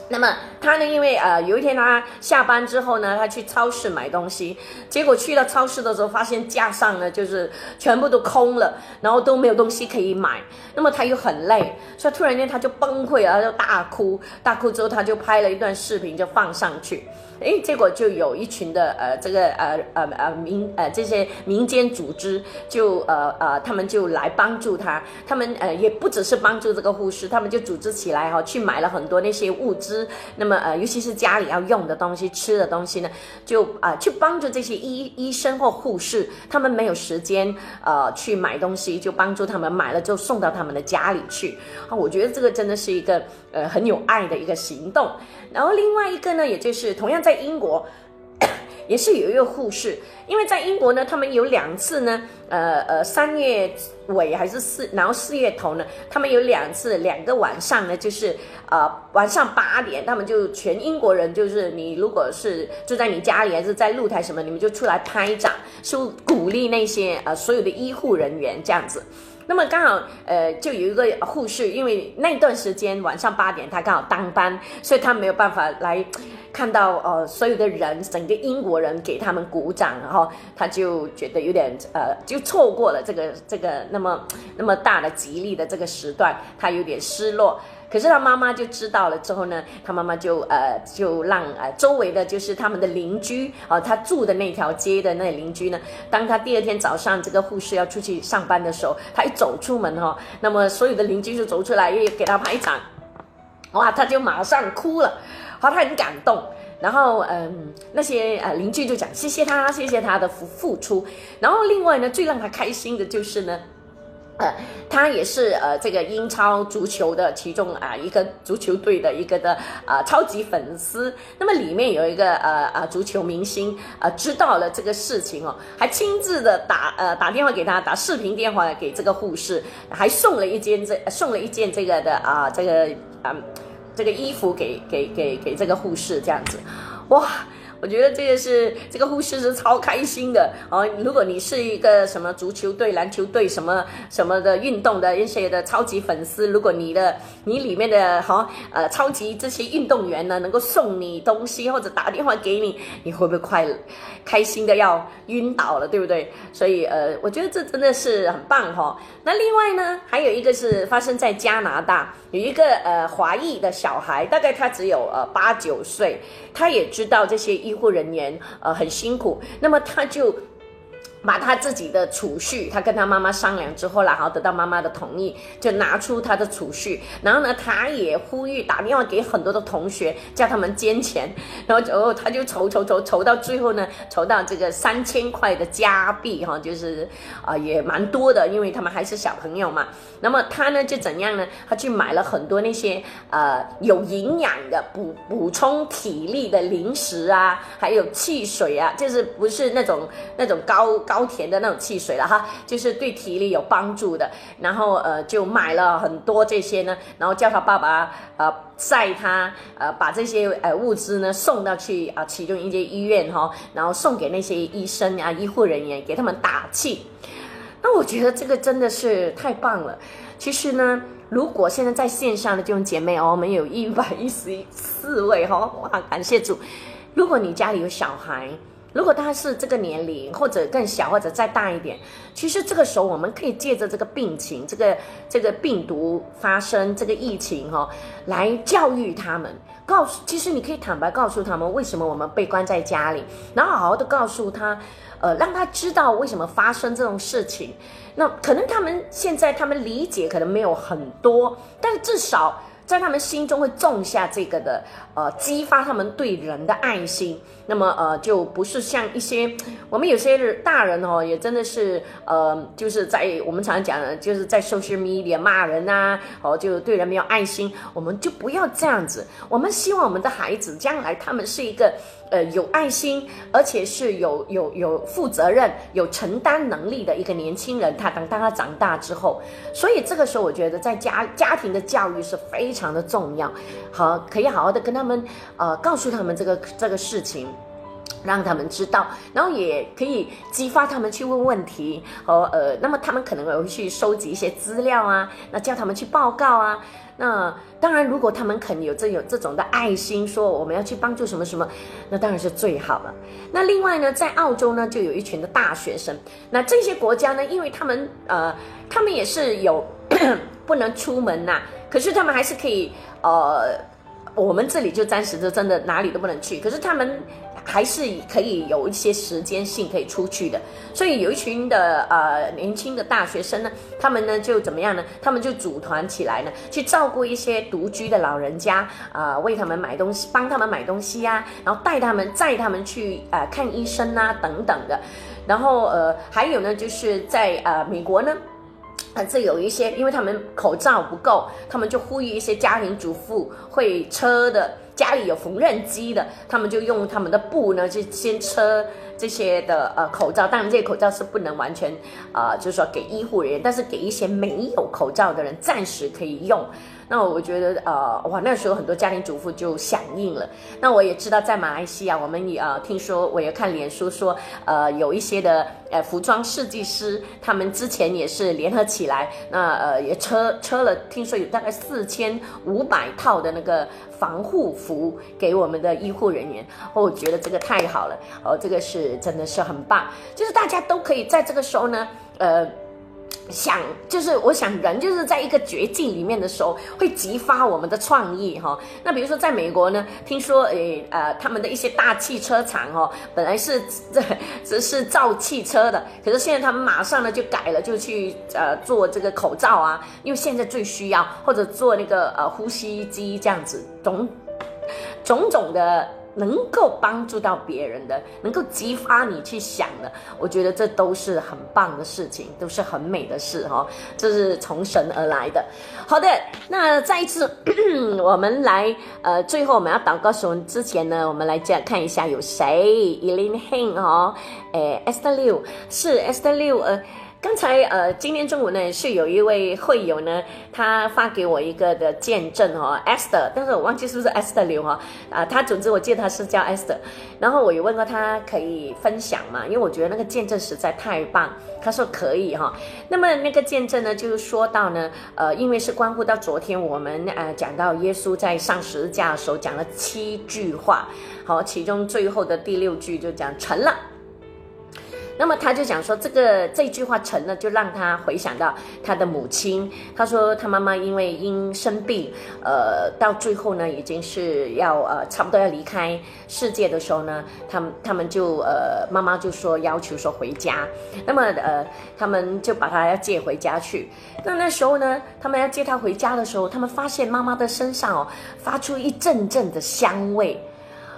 那么他呢？因为呃，有一天他下班之后呢，他去超市买东西，结果去到超市的时候，发现架上呢就是全部都空了，然后都没有东西可以买。那么他又很累，所以突然间他就崩溃了，就大哭。大哭之后，他就拍了一段视频，就放上去。哎，结果就有一群的呃，这个呃呃呃民呃这些民间组织就呃呃他们就来帮助他，他们呃也不只是帮助这个护士，他们就组织起来哈，去买了很多那些物资，那么呃尤其是家里要用的东西、吃的东西呢，就啊去帮助这些医医生或护士，他们没有时间呃去买东西，就帮助他们买了就送到他们的家里去啊，我觉得这个真的是一个呃很有爱的一个行动。然后另外一个呢，也就是同样在英国，也是有一个护士，因为在英国呢，他们有两次呢，呃呃，三月尾还是四，然后四月头呢，他们有两次两个晚上呢，就是呃晚上八点，他们就全英国人，就是你如果是住在你家里还是在露台什么，你们就出来拍掌，是鼓励那些呃所有的医护人员这样子。那么刚好，呃，就有一个护士，因为那段时间晚上八点他刚好当班，所以他没有办法来看到呃所有的人，整个英国人给他们鼓掌，然后他就觉得有点呃，就错过了这个这个那么那么大的吉利的这个时段，他有点失落。可是他妈妈就知道了之后呢，他妈妈就呃就让呃周围的就是他们的邻居啊，他住的那条街的那邻居呢，当他第二天早上这个护士要出去上班的时候，他一走出门哈，那么所有的邻居就走出来也给他拍掌，哇，他就马上哭了，好，他很感动，然后嗯那些呃邻居就讲谢谢他，谢谢他的付付出，然后另外呢最让他开心的就是呢。呃，他也是呃这个英超足球的其中啊一个足球队的一个的啊超级粉丝。那么里面有一个呃啊足球明星呃知道了这个事情哦，还亲自的打呃打电话给他，打视频电话给这个护士，还送了一件这送了一件这个的啊这个啊这个衣服给给给给这个护士这样子，哇。我觉得这个是这个护士是超开心的哦。如果你是一个什么足球队、篮球队什么什么的运动的一些的超级粉丝，如果你的你里面的哈呃超级这些运动员呢，能够送你东西或者打电话给你，你会不会快开心的要晕倒了，对不对？所以呃，我觉得这真的是很棒哈。那另外呢，还有一个是发生在加拿大，有一个呃华裔的小孩，大概他只有呃八九岁，他也知道这些。医医护人员呃很辛苦，那么他就。把他自己的储蓄，他跟他妈妈商量之后然后得到妈妈的同意，就拿出他的储蓄。然后呢，他也呼吁打电话给很多的同学，叫他们捐钱。然后哦，他就筹筹筹筹到最后呢，筹到这个三千块的加币哈，就是啊也蛮多的，因为他们还是小朋友嘛。那么他呢就怎样呢？他去买了很多那些呃有营养的补补充体力的零食啊，还有汽水啊，就是不是那种那种高高。高甜的那种汽水了哈，就是对体力有帮助的。然后呃，就买了很多这些呢，然后叫他爸爸呃载他呃把这些呃物资呢送到去啊其中一间医院哈，然后送给那些医生啊医护人员给他们打气。那我觉得这个真的是太棒了。其实呢，如果现在在线上的这种姐妹哦，我们有一百一十四位哈，哇，感谢主。如果你家里有小孩。如果他是这个年龄，或者更小，或者再大一点，其实这个时候我们可以借着这个病情，这个这个病毒发生，这个疫情哈，来教育他们，告诉，其实你可以坦白告诉他们，为什么我们被关在家里，然后好好的告诉他，呃，让他知道为什么发生这种事情。那可能他们现在他们理解可能没有很多，但是至少。在他们心中会种下这个的，呃，激发他们对人的爱心。那么，呃，就不是像一些我们有些大人哦，也真的是，呃，就是在我们常常讲的，就是在 social media 骂人呐，哦，就对人没有爱心。我们就不要这样子。我们希望我们的孩子将来他们是一个。呃，有爱心，而且是有有有负责任、有承担能力的一个年轻人。他等当他长大之后，所以这个时候，我觉得在家家庭的教育是非常的重要。好，可以好好的跟他们呃，告诉他们这个这个事情。让他们知道，然后也可以激发他们去问问题，和呃，那么他们可能会去收集一些资料啊，那叫他们去报告啊。那当然，如果他们肯有这有这种的爱心，说我们要去帮助什么什么，那当然是最好了。那另外呢，在澳洲呢，就有一群的大学生。那这些国家呢，因为他们呃，他们也是有 不能出门呐，可是他们还是可以呃，我们这里就暂时就真的哪里都不能去，可是他们。还是可以有一些时间性可以出去的，所以有一群的呃年轻的大学生呢，他们呢就怎么样呢？他们就组团起来呢，去照顾一些独居的老人家啊，为他们买东西，帮他们买东西呀，然后带他们载他们去呃看医生啊等等的，然后呃还有呢就是在呃美国呢。啊，这有一些，因为他们口罩不够，他们就呼吁一些家庭主妇会车的，家里有缝纫机的，他们就用他们的布呢，去先车这些的呃口罩。当然，这些口罩是不能完全呃，就是说给医护人员，但是给一些没有口罩的人暂时可以用。那我觉得，呃，哇，那时候很多家庭主妇就响应了。那我也知道，在马来西亚，我们也呃听说，我也看脸书说，呃，有一些的呃服装设计师，他们之前也是联合起来，那呃也车车了，听说有大概四千五百套的那个防护服给我们的医护人员。哦，我觉得这个太好了，哦，这个是真的是很棒，就是大家都可以在这个时候呢，呃。想就是我想人就是在一个绝境里面的时候，会激发我们的创意哈。那比如说在美国呢，听说诶呃他们的一些大汽车厂哦，本来是这只是造汽车的，可是现在他们马上呢就改了，就去呃做这个口罩啊，因为现在最需要，或者做那个呃呼吸机这样子，种种种的。能够帮助到别人的，能够激发你去想的，我觉得这都是很棒的事情，都是很美的事哈。这是从神而来的。好的，那再一次，我们来呃，最后我们要祷告什么之前呢？我们来讲看一下有谁，Eileen Hing 哈，诶，S W 是 S W 呃。刚才呃，今天中午呢，是有一位会友呢，他发给我一个的见证哦，Esther，但是我忘记是不是 Esther 刘哈啊，他总之我记得他是叫 Esther，然后我有问过他可以分享嘛，因为我觉得那个见证实在太棒，他说可以哈。那么那个见证呢，就是说到呢，呃，因为是关乎到昨天我们呃讲到耶稣在上十字架的时候讲了七句话，好，其中最后的第六句就讲成了。那么他就讲说，这个这句话成了，就让他回想到他的母亲。他说他妈妈因为因生病，呃，到最后呢，已经是要呃差不多要离开世界的时候呢，他们他们就呃妈妈就说要求说回家。那么呃他们就把他要接回家去。那那时候呢，他们要接他回家的时候，他们发现妈妈的身上哦发出一阵阵的香味。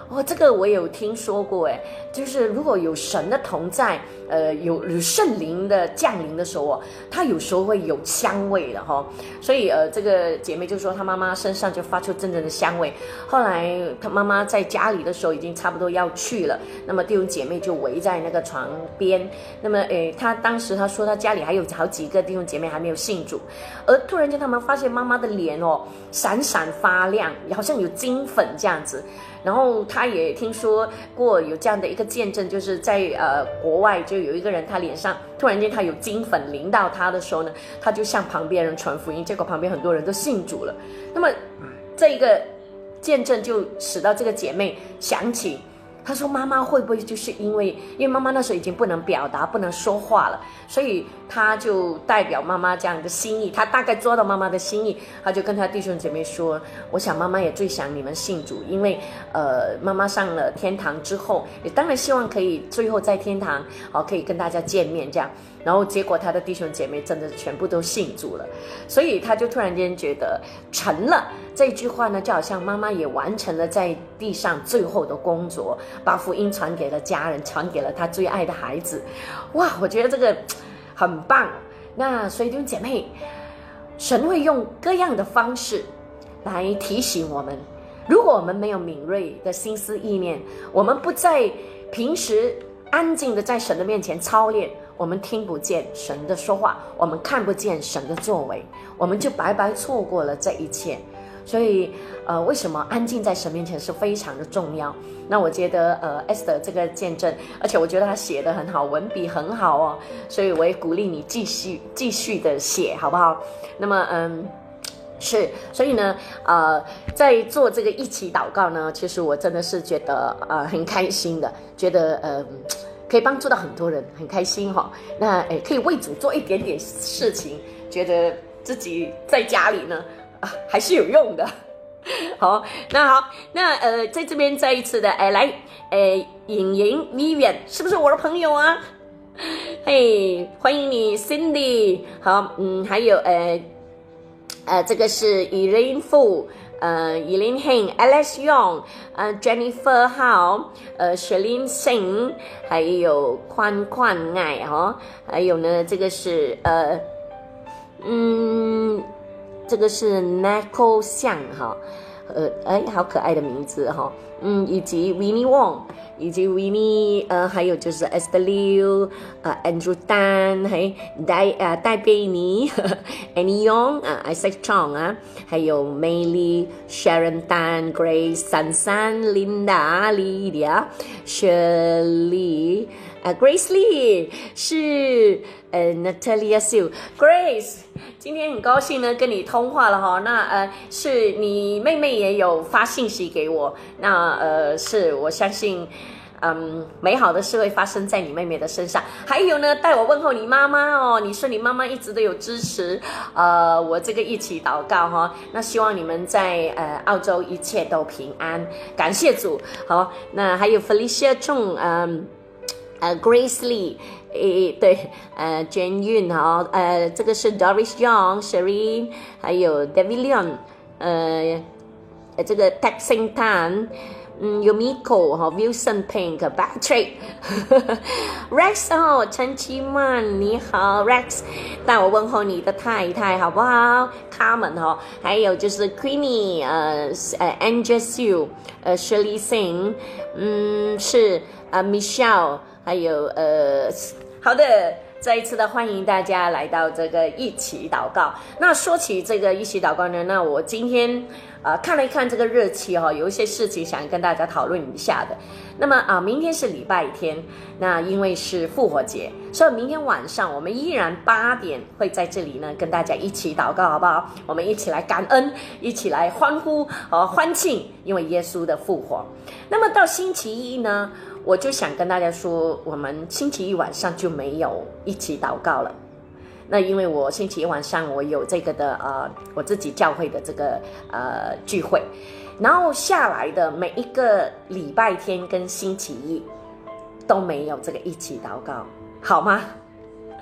哦，这个我有听说过，哎，就是如果有神的同在，呃，有有圣灵的降临的时候哦，他有时候会有香味的哈。所以呃，这个姐妹就说她妈妈身上就发出阵阵的香味。后来她妈妈在家里的时候已经差不多要去了，那么弟兄姐妹就围在那个床边。那么诶，她当时她说她家里还有好几个弟兄姐妹还没有信主，而突然间他们发现妈妈的脸哦闪闪发亮，好像有金粉这样子。然后他也听说过有这样的一个见证，就是在呃国外就有一个人，他脸上突然间他有金粉淋到他的时候呢，他就向旁边人传福音，结果旁边很多人都信主了。那么这一个见证就使到这个姐妹想起。他说：“妈妈会不会就是因为，因为妈妈那时候已经不能表达、不能说话了，所以他就代表妈妈这样的心意。他大概抓到妈妈的心意，他就跟他弟兄姐妹说：‘我想妈妈也最想你们信主，因为呃，妈妈上了天堂之后，也当然希望可以最后在天堂，好可以跟大家见面这样。’然后结果他的弟兄姐妹真的全部都信主了，所以他就突然间觉得成了。”这句话呢，就好像妈妈也完成了在地上最后的工作，把福音传给了家人，传给了他最爱的孩子。哇，我觉得这个很棒。那所以弟兄姐妹，神会用各样的方式来提醒我们。如果我们没有敏锐的心思意念，我们不在平时安静的在神的面前操练，我们听不见神的说话，我们看不见神的作为，我们就白白错过了这一切。所以呃，为什么安静在神面前是非常的重要？那我觉得呃，Esther 这个见证，而且我觉得他写的很好，文笔很好哦，所以我也鼓励你继续继续的写，好不好？那么嗯。是，所以呢，呃，在做这个一起祷告呢，其实我真的是觉得呃很开心的，觉得呃可以帮助到很多人，很开心哈。那诶，可以为主做一点点事情，觉得自己在家里呢啊还是有用的。好，那好，那呃在这边再一次的哎来，诶莹莹 Vivian 是不是我的朋友啊？嘿，欢迎你 Cindy，好，嗯，还有呃。呃，这个是 Elaine Fu，呃，Elin Heng，Alex Yong，呃，Jennifer Hao，呃，Shalin Singh，还有宽宽爱哈，还有呢，这个是呃，嗯，这个是 Nicole 向哈，呃，哎，好可爱的名字哈，嗯，以及 Winnie Wong。以及 Winnie，呃，还有就是 Estelle，呃，Andrew Tan，还戴呃戴贝尼，Annie Yong，啊，Isaac Chong 啊，还有 Maylie，Sharon Tan，Grace，San San，Linda，Lydia，Shelley 啊，Grace Lee 是呃 Natalia Sue，Grace，今天很高兴呢跟你通话了哈，那呃是你妹妹也有发信息给我，那呃是我相信。嗯，美好的事会发生在你妹妹的身上。还有呢，代我问候你妈妈哦。你说你妈妈一直都有支持，呃，我这个一起祷告哈。那希望你们在呃澳洲一切都平安，感谢主。好，那还有 Felicia Chong，嗯，呃，Grace Lee，诶，对，呃，Jane Yun 哈，呃，这个是 Doris Young，Sherry，还有 David Leon，呃，这个 Texing Tan。嗯，Yumiko 哈，Wilson Pink，Patrick，Rex 哦，陈其曼你好，Rex，带我问候你的太太好不好？Carmen 哈，还有就是 Queenie，呃呃，Angel Sue，呃，Shirley Singh，嗯，是呃，Michelle，还有呃，好的。再一次的欢迎大家来到这个一起祷告。那说起这个一起祷告呢，那我今天呃看了一看这个日期哈，有一些事情想跟大家讨论一下的。那么啊，明天是礼拜天，那因为是复活节，所以明天晚上我们依然八点会在这里呢跟大家一起祷告，好不好？我们一起来感恩，一起来欢呼和欢庆，因为耶稣的复活。那么到星期一呢？我就想跟大家说，我们星期一晚上就没有一起祷告了。那因为我星期一晚上我有这个的呃，我自己教会的这个呃聚会，然后下来的每一个礼拜天跟星期一都没有这个一起祷告，好吗？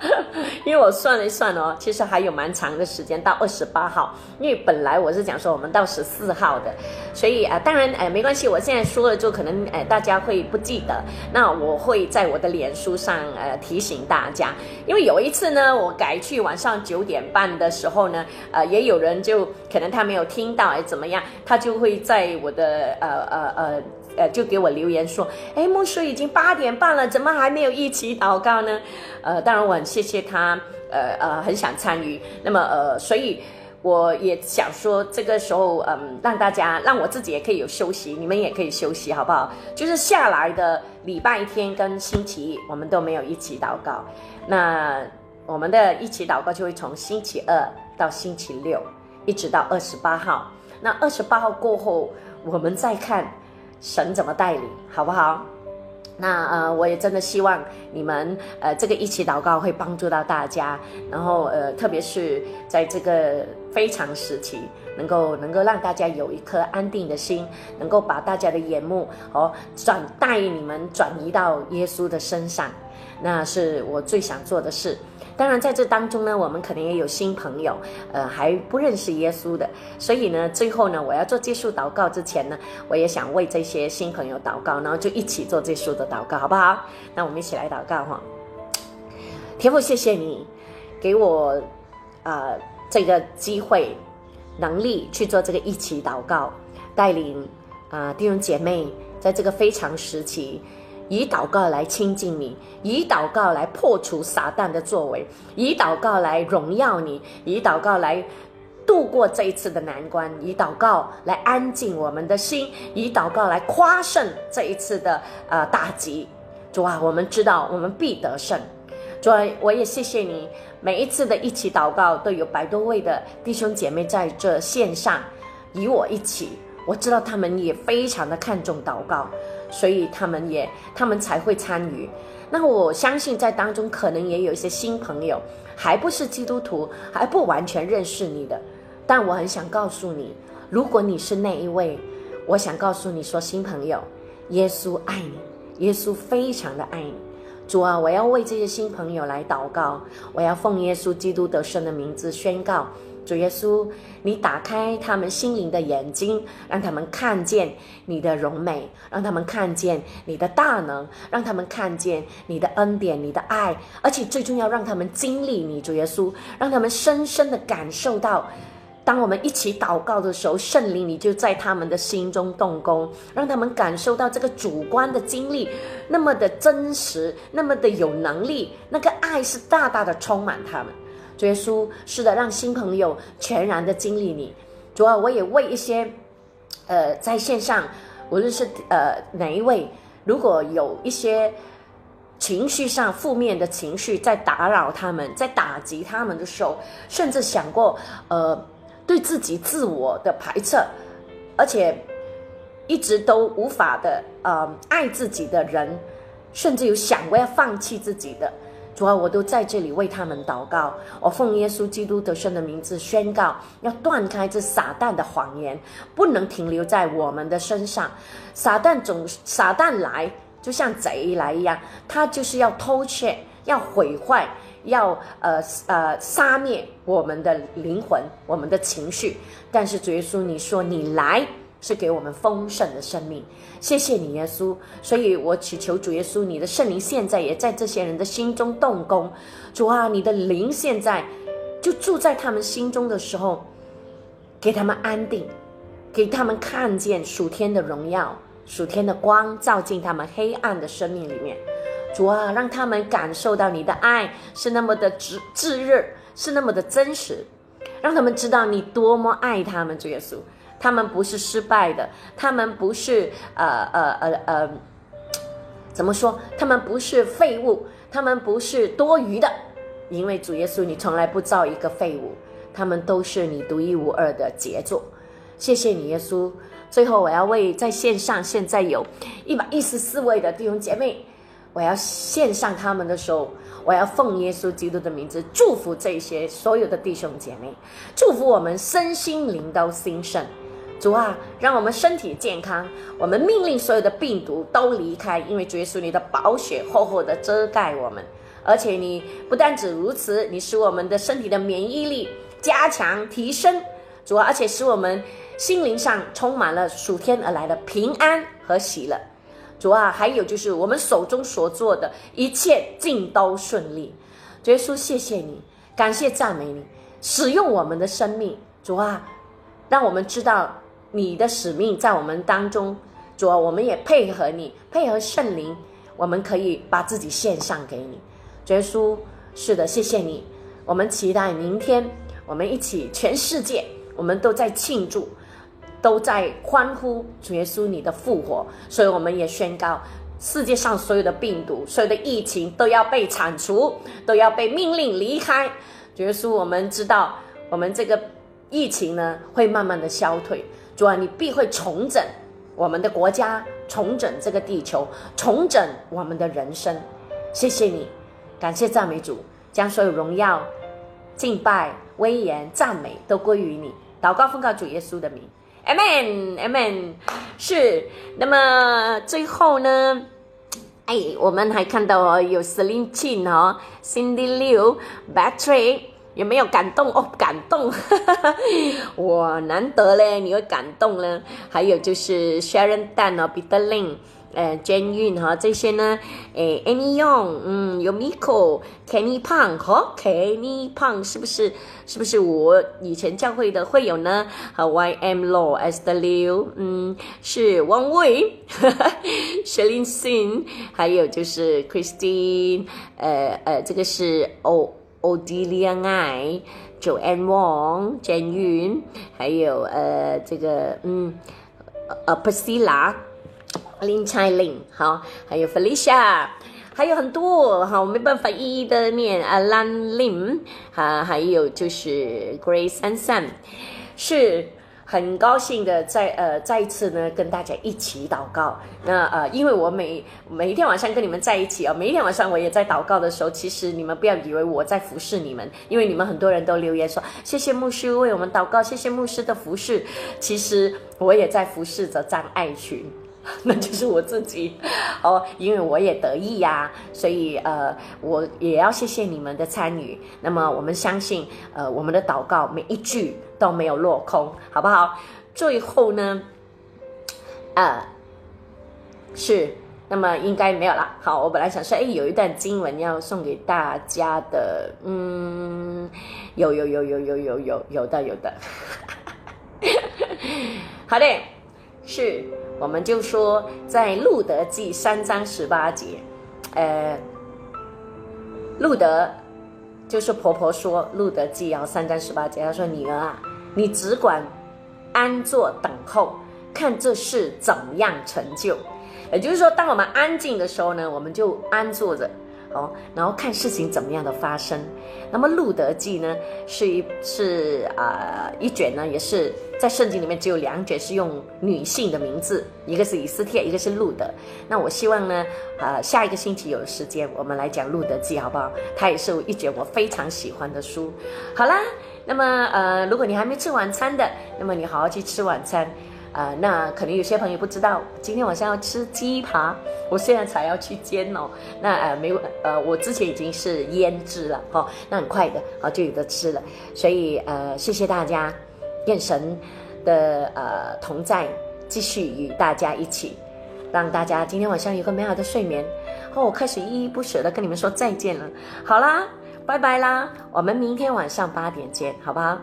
因为我算了一算哦，其实还有蛮长的时间到二十八号。因为本来我是讲说我们到十四号的，所以啊，当然哎没关系，我现在说了就可能哎大家会不记得。那我会在我的脸书上呃提醒大家，因为有一次呢，我改去晚上九点半的时候呢，呃也有人就可能他没有听到哎怎么样，他就会在我的呃呃呃。呃，就给我留言说，哎，牧师已经八点半了，怎么还没有一起祷告呢？呃，当然我很谢谢他，呃呃，很想参与。那么呃，所以我也想说，这个时候嗯，让大家，让我自己也可以有休息，你们也可以休息，好不好？就是下来的礼拜天跟星期一，我们都没有一起祷告。那我们的一起祷告就会从星期二到星期六，一直到二十八号。那二十八号过后，我们再看。神怎么带领，好不好？那呃，我也真的希望你们呃，这个一起祷告会帮助到大家，然后呃，特别是在这个非常时期，能够能够让大家有一颗安定的心，能够把大家的眼目哦转带你们转移到耶稣的身上，那是我最想做的事。当然，在这当中呢，我们可能也有新朋友，呃，还不认识耶稣的。所以呢，最后呢，我要做结束祷告之前呢，我也想为这些新朋友祷告，然后就一起做结束的祷告，好不好？那我们一起来祷告哈。天父，谢谢你给我啊这个机会、能力去做这个一起祷告，带领啊弟兄姐妹在这个非常时期。以祷告来亲近你，以祷告来破除撒旦的作为，以祷告来荣耀你，以祷告来度过这一次的难关，以祷告来安静我们的心，以祷告来夸胜这一次的呃打击。主啊，我们知道我们必得胜。主啊，我也谢谢你，每一次的一起祷告都有百多位的弟兄姐妹在这线上与我一起，我知道他们也非常的看重祷告，所以他们也他们才会参与。那我相信在当中可能也有一些新朋友，还不是基督徒，还不完全认识你的。但我很想告诉你，如果你是那一位，我想告诉你说，新朋友，耶稣爱你，耶稣非常的爱你。主啊，我要为这些新朋友来祷告，我要奉耶稣基督得胜的名字宣告：主耶稣，你打开他们心灵的眼睛，让他们看见你的荣美，让他们看见你的大能，让他们看见你的恩典、你的爱，而且最重要，让他们经历你，主耶稣，让他们深深的感受到。当我们一起祷告的时候，圣灵你就在他们的心中动工，让他们感受到这个主观的经历那么的真实，那么的有能力，那个爱是大大的充满他们。主耶稣是的，让新朋友全然的经历你。主啊，我也为一些，呃，在线上无论是呃哪一位，如果有一些情绪上负面的情绪在打扰他们，在打击他们的时候，甚至想过呃。对自己自我的排斥，而且一直都无法的呃爱自己的人，甚至有想过要放弃自己的，主啊，我都在这里为他们祷告。我奉耶稣基督得胜的名字宣告，要断开这撒旦的谎言，不能停留在我们的身上。撒旦总撒旦来，就像贼来一样，他就是要偷窃，要毁坏。要呃呃杀灭我们的灵魂，我们的情绪。但是主耶稣，你说你来是给我们丰盛的生命，谢谢你耶稣。所以我祈求主耶稣，你的圣灵现在也在这些人的心中动工。主啊，你的灵现在就住在他们心中的时候，给他们安定，给他们看见属天的荣耀、属天的光，照进他们黑暗的生命里面。主啊，让他们感受到你的爱是那么的炙炙热，是那么的真实，让他们知道你多么爱他们。主耶稣，他们不是失败的，他们不是呃呃呃呃，怎么说？他们不是废物，他们不是多余的，因为主耶稣，你从来不造一个废物，他们都是你独一无二的杰作。谢谢你，耶稣。最后，我要为在线上现在有一百一十四位的弟兄姐妹。我要献上他们的时候，我要奉耶稣基督的名字祝福这些所有的弟兄姐妹，祝福我们身心灵都兴盛。主啊，让我们身体健康，我们命令所有的病毒都离开，因为主耶稣你的宝血厚厚的遮盖我们，而且你不但止如此，你使我们的身体的免疫力加强提升，主啊，而且使我们心灵上充满了属天而来的平安和喜乐。主啊，还有就是我们手中所做的一切尽都顺利。主耶稣，谢谢你，感谢赞美你，使用我们的生命。主啊，让我们知道你的使命在我们当中。主啊，我们也配合你，配合圣灵，我们可以把自己献上给你。主耶稣，是的，谢谢你。我们期待明天，我们一起，全世界，我们都在庆祝。都在欢呼主耶稣你的复活，所以我们也宣告世界上所有的病毒、所有的疫情都要被铲除，都要被命令离开。主耶稣，我们知道我们这个疫情呢会慢慢的消退。主啊，你必会重整我们的国家，重整这个地球，重整我们的人生。谢谢你，感谢赞美主，将所有荣耀、敬拜、威严、赞美都归于你。祷告奉告主耶稣的名。Amen，Amen，是。那么最后呢？哎，我们还看到哦，有 Celine Chin 哦，Cindy Liu，Battery，有没有感动哦？感动，哇，难得嘞，你会感动了。还有就是 Sharon Dan 哦，Peter Lin。呃，监运哈这些呢，诶，Any Young，嗯，有 Miko，Kenny Pang 和 Kenny Pang 是不是？是不是我以前教会的会友呢？和 YM Law S W，嗯，是汪卫，Shelin Sin，还有就是 Christine，呃呃，这个是 O Odelia Ngai、Joanne Wong、Jen Yun，，还有呃这个嗯呃 Priscilla、林彩玲，好，还有 Felicia，还有很多哈，我没办法一一的念啊，Lan Lim 啊，还有就是 Grace and Sam，是。很高兴的再呃再一次呢跟大家一起祷告。那呃，因为我每每一天晚上跟你们在一起啊，每一天晚上我也在祷告的时候，其实你们不要以为我在服侍你们，因为你们很多人都留言说谢谢牧师为我们祷告，谢谢牧师的服侍。其实我也在服侍着张爱群。那就是我自己哦，因为我也得意呀，所以呃，我也要谢谢你们的参与。那么我们相信，呃，我们的祷告每一句都没有落空，好不好？最后呢，呃，是，那么应该没有了。好，我本来想说，哎，有一段经文要送给大家的，嗯，有有有有有有有有的有的，好的，是。我们就说，在路德记三章十八节，呃，路德就是婆婆说路德记啊三章十八节，她说女儿啊，你只管安坐等候，看这事怎样成就。也就是说，当我们安静的时候呢，我们就安坐着。哦，然后看事情怎么样的发生。那么《路德记》呢，是一是啊一卷呢，也是在圣经里面只有两卷是用女性的名字，一个是以斯帖，一个是路德。那我希望呢，啊下一个星期有时间我们来讲《路德记》，好不好？它也是一卷我非常喜欢的书。好啦，那么呃，如果你还没吃晚餐的，那么你好好去吃晚餐。啊，那可能有些朋友不知道，今天晚上要吃鸡扒，我现在才要去煎哦。那呃，没有呃，我之前已经是腌制了哈，那很快的啊就有的吃了。所以呃，谢谢大家，愿神的呃同在继续与大家一起，让大家今天晚上有个美好的睡眠。哦，我开始依依不舍的跟你们说再见了。好啦，拜拜啦，我们明天晚上八点见，好不好？